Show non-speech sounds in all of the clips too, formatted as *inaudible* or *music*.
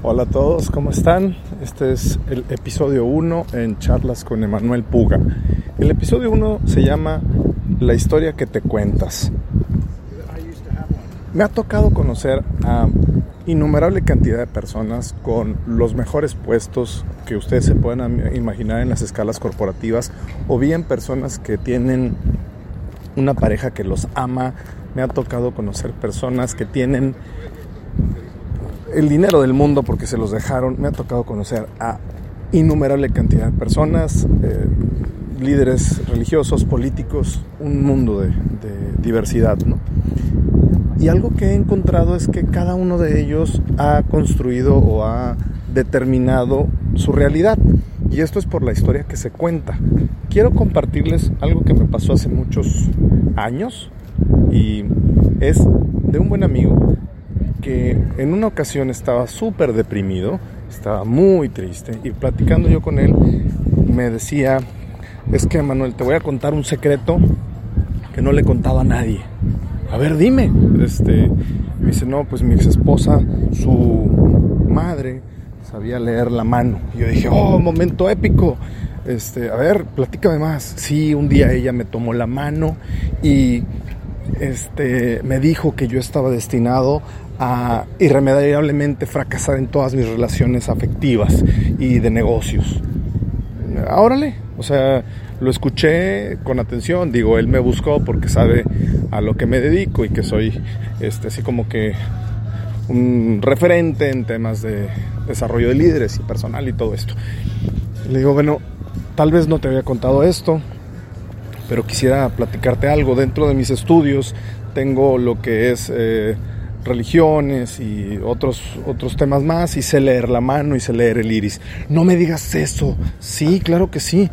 Hola a todos, ¿cómo están? Este es el episodio 1 en charlas con Emanuel Puga. El episodio 1 se llama La historia que te cuentas. Me ha tocado conocer a innumerable cantidad de personas con los mejores puestos que ustedes se puedan imaginar en las escalas corporativas o bien personas que tienen una pareja que los ama. Me ha tocado conocer personas que tienen el dinero del mundo porque se los dejaron. Me ha tocado conocer a innumerable cantidad de personas, eh, líderes religiosos, políticos, un mundo de, diversidad. Y algo que he encontrado es que cada uno de ellos ha construido o ha determinado su realidad. Y esto es por la historia que se cuenta. Quiero compartirles algo que me pasó hace muchos años y es de un buen amigo que en una ocasión estaba súper deprimido, estaba muy triste y platicando yo con él me decía, es que Manuel, te voy a contar un secreto que no le contaba a nadie. A ver, dime. Este, me dice, no, pues mi ex esposa, su madre, sabía leer la mano. Y yo dije, oh, momento épico. Este, a ver, platícame más. Sí, un día ella me tomó la mano y este, me dijo que yo estaba destinado a irremediablemente fracasar en todas mis relaciones afectivas y de negocios. Órale, o sea, lo escuché con atención, digo, él me buscó porque sabe a lo que me dedico y que soy este así como que un referente en temas de desarrollo de líderes y personal y todo esto. Le digo, bueno, tal vez no te había contado esto, pero quisiera platicarte algo. Dentro de mis estudios tengo lo que es eh, religiones y otros, otros temas más y sé leer la mano y sé leer el iris. No me digas eso. Sí, claro que sí.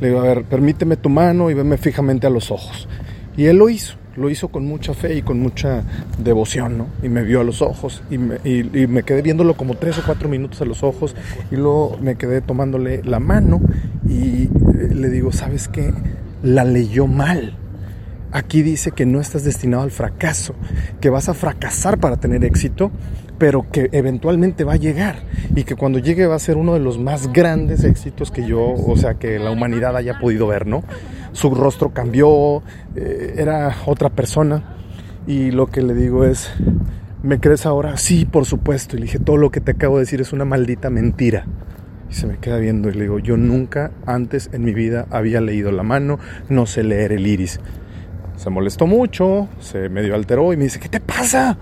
Le digo, a ver, permíteme tu mano y veme fijamente a los ojos. Y él lo hizo, lo hizo con mucha fe y con mucha devoción, ¿no? Y me vio a los ojos y me, y me quedé viéndolo como tres o cuatro minutos a los ojos y luego me quedé tomándole la mano y eh, le digo, ¿sabes qué? La leyó mal Aquí dice que no estás destinado al fracaso, que vas a fracasar para tener éxito, pero que eventualmente va a llegar y que cuando llegue va a ser uno de los más grandes éxitos que yo, o sea, que la humanidad haya podido ver, ¿no? Su rostro cambió, eh, era otra persona y lo que le digo es, ¿me crees ahora? Sí, por supuesto. Y le dije, todo lo que te acabo de decir es una maldita mentira. Y se me queda viendo y le digo, yo nunca antes en mi vida había leído la mano, no sé leer el iris. Se molestó mucho, se medio alteró y me dice, ¿qué te pasa?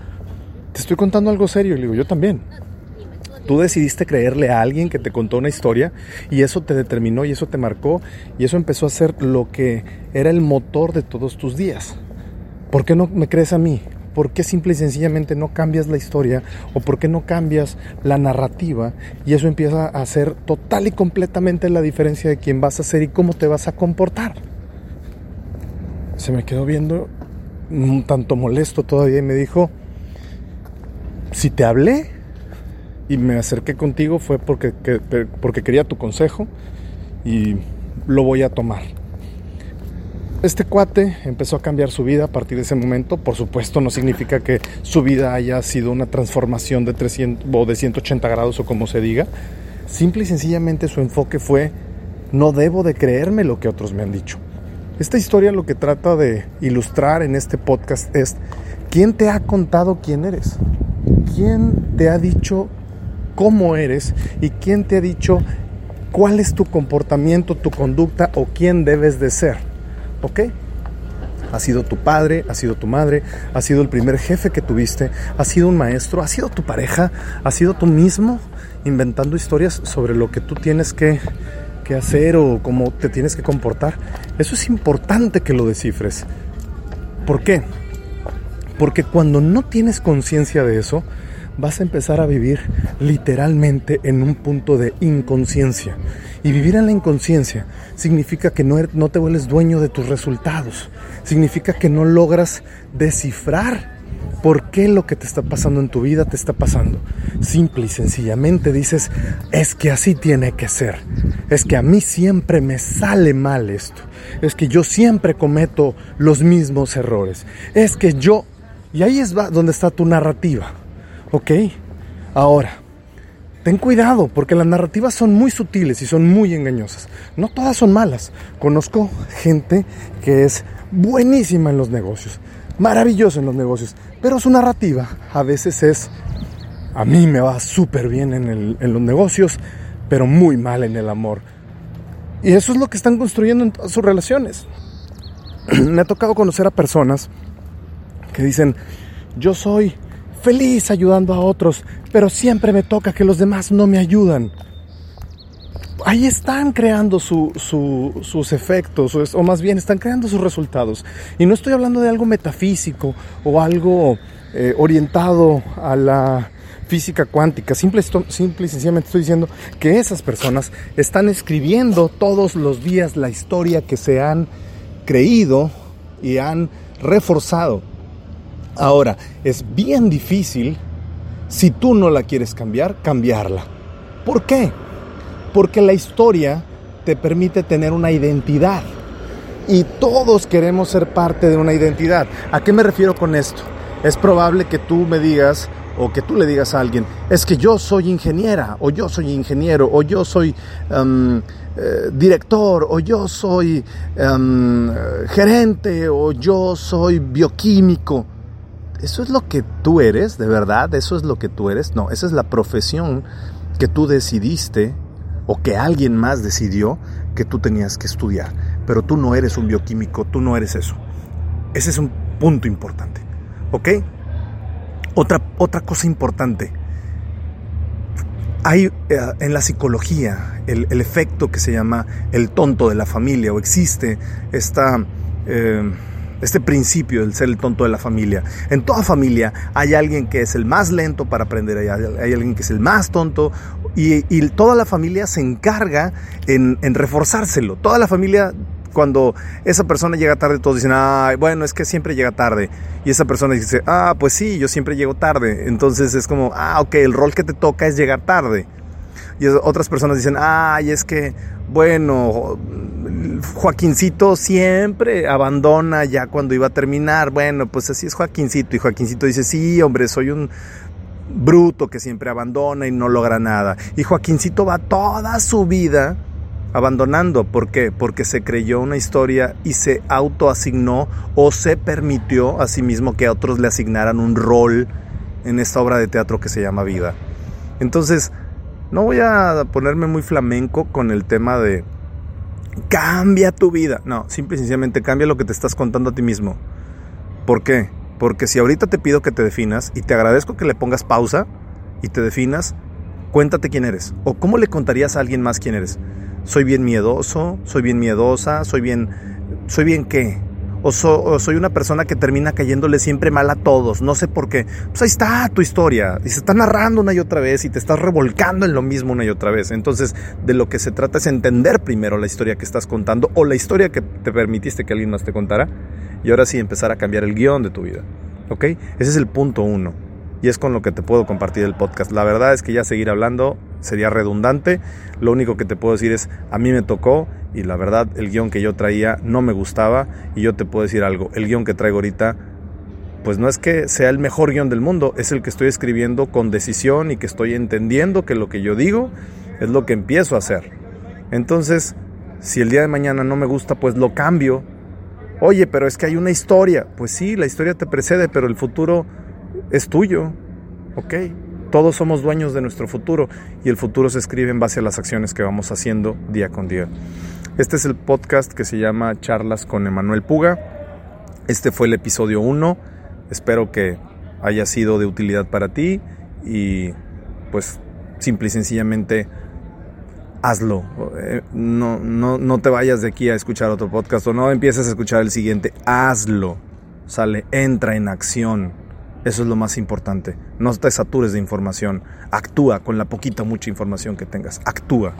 Te estoy contando algo serio. Y le digo, yo también. Tú decidiste creerle a alguien que te contó una historia y eso te determinó y eso te marcó y eso empezó a ser lo que era el motor de todos tus días. ¿Por qué no me crees a mí? ¿Por qué simple y sencillamente no cambias la historia o por qué no cambias la narrativa y eso empieza a hacer total y completamente la diferencia de quién vas a ser y cómo te vas a comportar? se me quedó viendo un tanto molesto todavía y me dijo, si te hablé y me acerqué contigo fue porque, porque quería tu consejo y lo voy a tomar. Este cuate empezó a cambiar su vida a partir de ese momento. Por supuesto, no significa que su vida haya sido una transformación de 300 o de 180 grados o como se diga. Simple y sencillamente su enfoque fue, no debo de creerme lo que otros me han dicho. Esta historia lo que trata de ilustrar en este podcast es quién te ha contado quién eres, quién te ha dicho cómo eres y quién te ha dicho cuál es tu comportamiento, tu conducta o quién debes de ser. ¿Ok? Ha sido tu padre, ha sido tu madre, ha sido el primer jefe que tuviste, ha sido un maestro, ha sido tu pareja, ha sido tú mismo inventando historias sobre lo que tú tienes que qué hacer o cómo te tienes que comportar. Eso es importante que lo descifres. ¿Por qué? Porque cuando no tienes conciencia de eso, vas a empezar a vivir literalmente en un punto de inconsciencia. Y vivir en la inconsciencia significa que no, er, no te vuelves dueño de tus resultados. Significa que no logras descifrar por qué lo que te está pasando en tu vida te está pasando. Simple y sencillamente dices, es que así tiene que ser. Es que a mí siempre me sale mal esto. Es que yo siempre cometo los mismos errores. Es que yo... Y ahí es donde está tu narrativa. ¿Ok? Ahora, ten cuidado, porque las narrativas son muy sutiles y son muy engañosas. No todas son malas. Conozco gente que es buenísima en los negocios, maravillosa en los negocios, pero su narrativa a veces es, a mí me va súper bien en, los negocios, pero muy mal en el amor. Y eso es lo que están construyendo en todas sus relaciones. *clears throat* me ha tocado conocer a personas que dicen, yo soy feliz ayudando a otros, pero siempre me toca que los demás no me ayudan. Ahí están creando sus efectos, o, más bien están creando sus resultados. Y no estoy hablando de algo metafísico o algo eh, orientado a la física cuántica. Simple, simple y sencillamente estoy diciendo que esas personas están escribiendo todos los días la historia que se han creído y han reforzado. Ahora, es bien difícil, si tú no la quieres cambiar, cambiarla. ¿Por qué? Porque la historia te permite tener una identidad. Y todos queremos ser parte de una identidad. ¿A qué me refiero con esto? Es probable que tú me digas, o que tú le digas a alguien, es que yo soy ingeniera, o yo soy ingeniero, o yo soy em, eh, director, o yo soy em, gerente, o yo soy bioquímico. ¿Eso es lo que tú eres, de verdad? ¿Eso es lo que tú eres? No, esa es la profesión que tú decidiste o que alguien más decidió que tú tenías que estudiar. Pero tú no eres un bioquímico, tú no eres eso. Ese es un punto importante. ¿Ok? Otra, otra cosa importante. Hay eh, en la psicología el, efecto que se llama el tonto de la familia o existe esta... Eh, este principio del ser el tonto de la familia. En toda familia hay alguien que es el más lento para aprender, hay, alguien que es el más tonto y, toda la familia se encarga en, reforzárselo. Toda la familia cuando esa persona llega tarde, todos dicen, ah, bueno, es que siempre llega tarde. Y esa persona dice, ah, pues sí, yo siempre llego tarde. Entonces es como, ah, ok, el rol que te toca es llegar tarde. Y otras personas dicen, ay, es que, bueno, Joaquincito siempre abandona ya cuando iba a terminar. Bueno, pues así es Joaquincito. Y Joaquincito dice, sí, hombre, soy un bruto que siempre abandona y no logra nada. Y Joaquincito va toda su vida abandonando. ¿Por qué? Porque se creyó una historia y se autoasignó o se permitió a sí mismo que a otros le asignaran un rol en esta obra de teatro que se llama vida. Entonces, no voy a ponerme muy flamenco con el tema de cambia tu vida. No, simple y sencillamente cambia lo que te estás contando a ti mismo. ¿Por qué? Porque si ahorita te pido que te definas y te agradezco que le pongas pausa y te definas, cuéntate quién eres. O cómo le contarías a alguien más quién eres. Soy bien miedoso, soy bien miedosa, soy bien... ¿Soy bien qué? O, soy una persona que termina cayéndole siempre mal a todos, no sé por qué. Pues ahí está tu historia y se está narrando una y otra vez y te estás revolcando en lo mismo una y otra vez. Entonces, de lo que se trata es entender primero la historia que estás contando o la historia que te permitiste que alguien más te contara y ahora sí empezar a cambiar el guion de tu vida. ¿Ok? Ese es el punto uno y es con lo que te puedo compartir el podcast. La verdad es que ya seguir hablando sería redundante. Lo único que te puedo decir es, a mí me tocó y la verdad el guion que yo traía no me gustaba y yo te puedo decir algo, el guion que traigo ahorita pues no es que sea el mejor guion del mundo, es el que estoy escribiendo con decisión y que estoy entendiendo que lo que yo digo es lo que empiezo a hacer. Entonces, si el día de mañana no me gusta, pues lo cambio. Oye, pero es que hay una historia. Pues sí, la historia te precede, pero el futuro es tuyo. ¿Ok? Todos somos dueños de nuestro futuro y el futuro se escribe en base a las acciones que vamos haciendo día con día. Este es el podcast que se llama Charlas con Emanuel Puga. Este fue el episodio 1. Espero que haya sido de utilidad para ti y pues simple y sencillamente hazlo. Eh, no, no, no te vayas de aquí a escuchar otro podcast o no empieces a escuchar el siguiente. Hazlo. Sale, entra en acción eso es lo más importante. No te satures de información. Actúa con la poquita mucha información que tengas. Actúa.